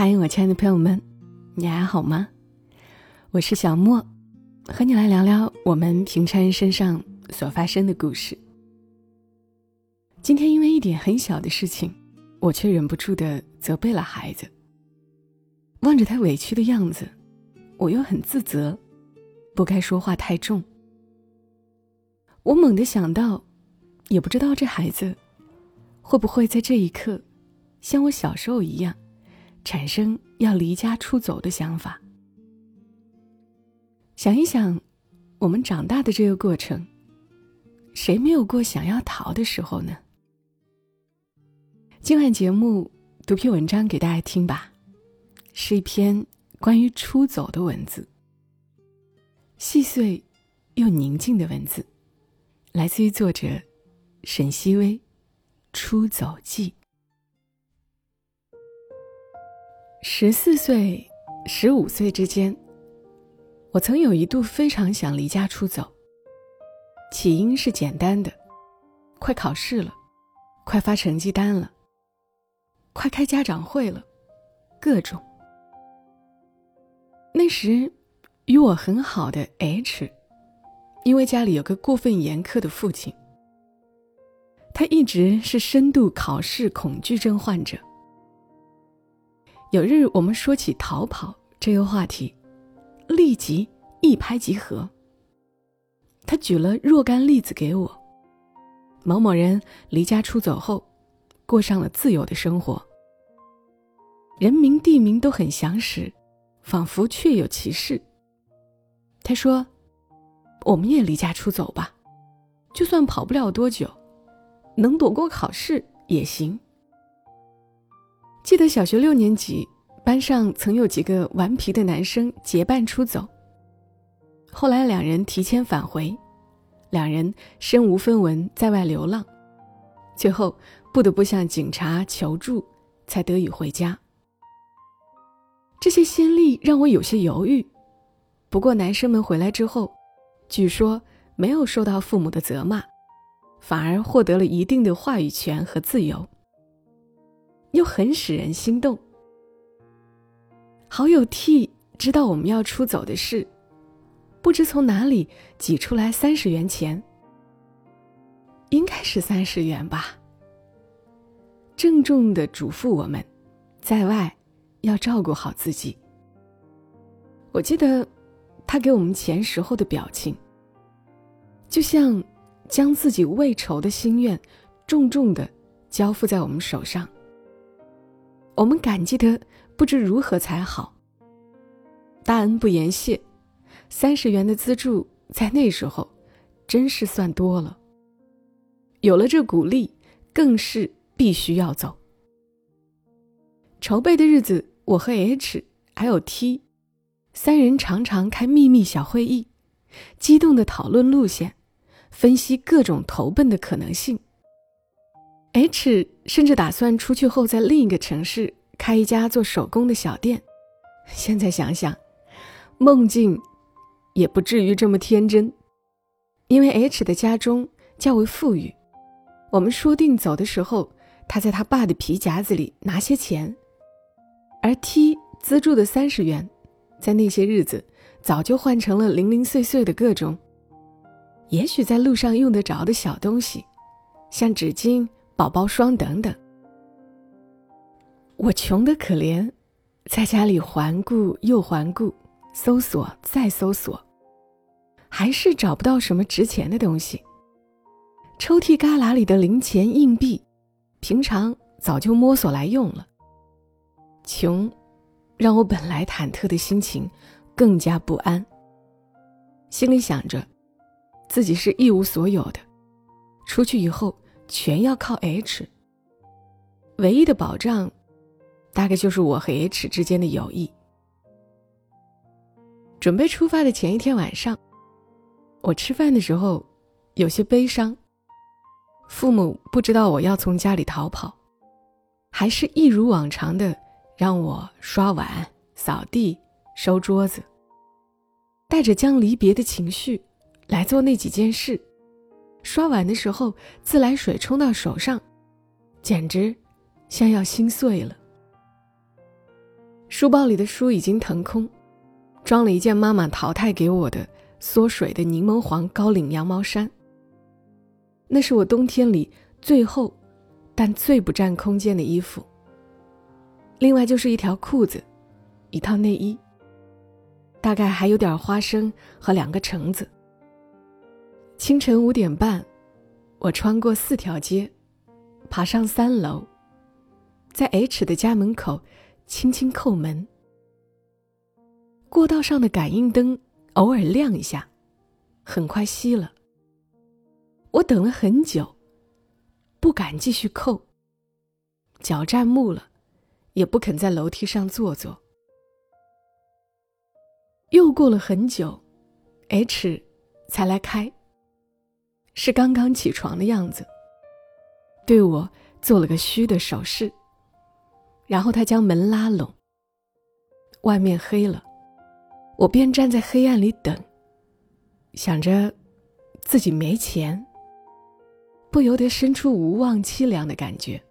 嗨，我亲爱的朋友们，你还好吗？我是小莫，和你来聊聊我们平常人身上所发生的故事。今天因为一点很小的事情，我却忍不住的责备了孩子。望着他委屈的样子，我又很自责，不该说话太重。我猛地想到，也不知道这孩子会不会在这一刻，像我小时候一样，产生要离家出走的想法。想一想，我们长大的这个过程，谁没有过想要逃的时候呢？今晚节目读篇文章给大家听吧，是一篇关于出走的文字，细碎又宁静的文字。来自于作者沈西薇，《出走记》。十四岁、十五岁之间，我曾有一度非常想离家出走。起因是简单的，快考试了，快发成绩单了，快开家长会了，各种。那时，与我很好的 H。因为家里有个过分严苛的父亲，他一直是深度考试恐惧症患者。有日我们说起逃跑这个话题，立即一拍即合。他举了若干例子给我：某某人离家出走后，过上了自由的生活，人名地名都很详实，仿佛确有其事。他说。我们也离家出走吧，就算跑不了多久，能躲过考试也行。记得小学六年级，班上曾有几个顽皮的男生结伴出走。后来两人提前返回，两人身无分文在外流浪，最后不得不向警察求助，才得以回家。这些先例让我有些犹豫，不过男生们回来之后。据说没有受到父母的责骂，反而获得了一定的话语权和自由，又很使人心动。好友 T 知道我们要出走的事，不知从哪里挤出来三十元钱，应该是三十元吧。郑重的嘱咐我们，在外要照顾好自己。我记得。他给我们钱时候的表情，就像将自己未酬的心愿重重的交付在我们手上。我们感激的不知如何才好。大恩不言谢，三十元的资助在那时候真是算多了。有了这鼓励，更是必须要走。筹备的日子，我和 H 还有 T。三人常常开秘密小会议，激动的讨论路线，分析各种投奔的可能性。H 甚至打算出去后在另一个城市开一家做手工的小店。现在想想，梦境也不至于这么天真，因为 H 的家中较为富裕。我们说定走的时候，他在他爸的皮夹子里拿些钱，而 T 资助的三十元。在那些日子，早就换成了零零碎碎的各种，也许在路上用得着的小东西，像纸巾、宝宝霜等等。我穷的可怜，在家里环顾又环顾，搜索再搜索，还是找不到什么值钱的东西。抽屉旮旯里的零钱硬币，平常早就摸索来用了。穷。让我本来忐忑的心情更加不安。心里想着，自己是一无所有的，出去以后全要靠 H。唯一的保障，大概就是我和 H 之间的友谊。准备出发的前一天晚上，我吃饭的时候有些悲伤。父母不知道我要从家里逃跑，还是一如往常的。让我刷碗、扫地、收桌子，带着将离别的情绪来做那几件事。刷碗的时候，自来水冲到手上，简直像要心碎了。书包里的书已经腾空，装了一件妈妈淘汰给我的缩水的柠檬黄高领羊毛衫。那是我冬天里最后，但最不占空间的衣服。另外就是一条裤子，一套内衣，大概还有点花生和两个橙子。清晨五点半，我穿过四条街，爬上三楼，在 H 的家门口轻轻叩门。过道上的感应灯偶尔亮一下，很快熄了。我等了很久，不敢继续叩，脚站木了，也不肯在楼梯上坐坐。又过了很久，H 才来开。是刚刚起床的样子，对我做了个虚的手势。然后他将门拉拢。外面黑了，我便站在黑暗里等，想着自己没钱。不由得生出无望凄凉的感觉。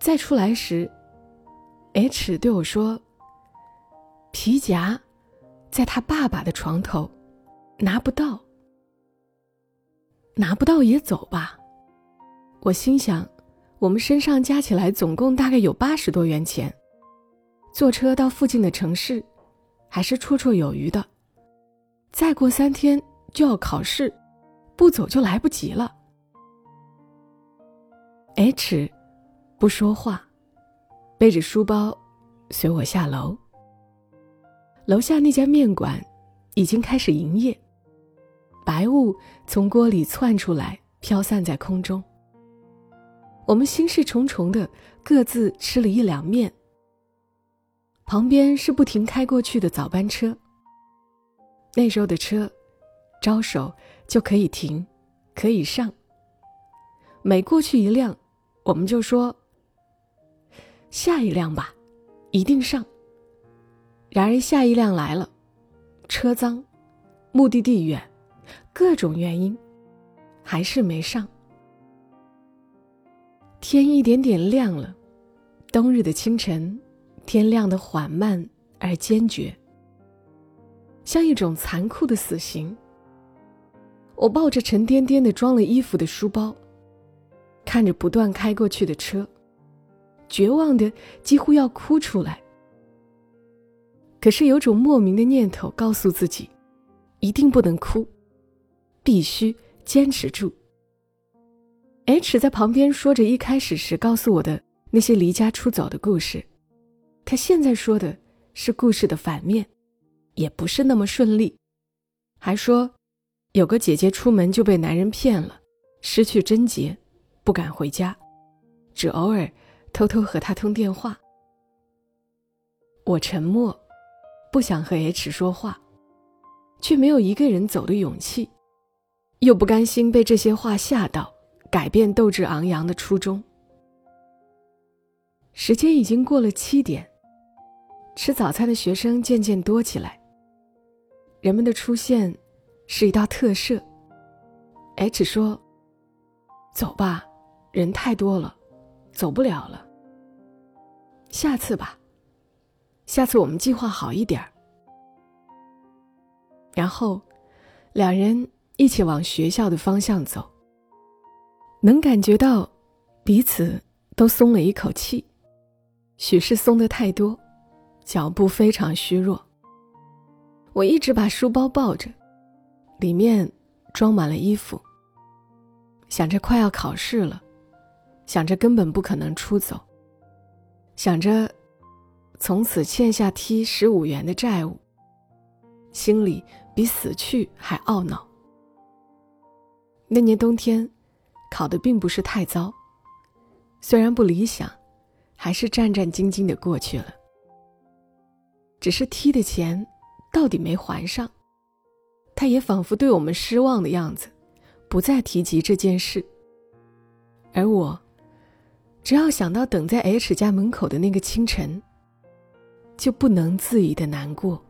再出来时，H 对我说：“皮夹在他爸爸的床头，拿不到。拿不到也走吧。”我心想，我们身上加起来总共大概有八十多元钱，坐车到附近的城市，还是绰绰有余的。再过三天就要考试。不走就来不及了。H，不说话，背着书包，随我下楼。楼下那家面馆已经开始营业，白雾从锅里窜出来，飘散在空中。我们心事重重的各自吃了一两面。旁边是不停开过去的早班车。那时候的车，招手。就可以停，可以上。每过去一辆，我们就说：“下一辆吧，一定上。”然而下一辆来了，车脏，目的地远，各种原因，还是没上。天一点点亮了，冬日的清晨，天亮的缓慢而坚决，像一种残酷的死刑。我抱着沉甸甸的装了衣服的书包，看着不断开过去的车，绝望的几乎要哭出来。可是有种莫名的念头告诉自己，一定不能哭，必须坚持住。H 在旁边说着一开始时告诉我的那些离家出走的故事，他现在说的是故事的反面，也不是那么顺利，还说。有个姐姐出门就被男人骗了，失去贞洁，不敢回家，只偶尔偷偷和他通电话。我沉默，不想和 H 说话，却没有一个人走的勇气，又不甘心被这些话吓到，改变斗志昂扬的初衷。时间已经过了七点，吃早餐的学生渐渐多起来，人们的出现。是一道特赦。H 说：“走吧，人太多了，走不了了。下次吧，下次我们计划好一点儿。”然后，两人一起往学校的方向走。能感觉到彼此都松了一口气，许是松的太多，脚步非常虚弱。我一直把书包抱着。里面装满了衣服。想着快要考试了，想着根本不可能出走，想着从此欠下 T 十五元的债务，心里比死去还懊恼。那年冬天，考的并不是太糟，虽然不理想，还是战战兢兢的过去了。只是 T 的钱到底没还上。他也仿佛对我们失望的样子，不再提及这件事。而我，只要想到等在 H 家门口的那个清晨，就不能自已的难过。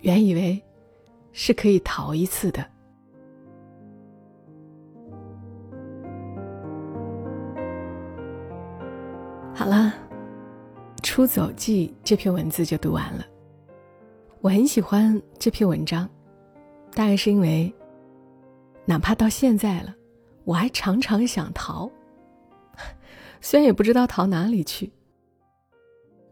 原以为是可以逃一次的。出走记》这篇文字就读完了。我很喜欢这篇文章，大概是因为，哪怕到现在了，我还常常想逃，虽然也不知道逃哪里去。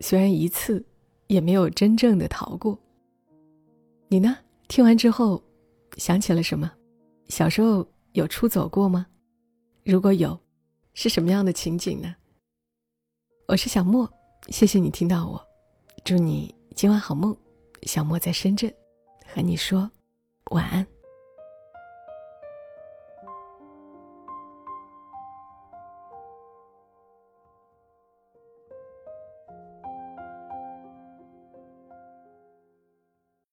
虽然一次也没有真正的逃过。你呢？听完之后，想起了什么？小时候有出走过吗？如果有，是什么样的情景呢？我是小莫，谢谢你听到我，祝你今晚好梦。小莫在深圳，和你说晚安。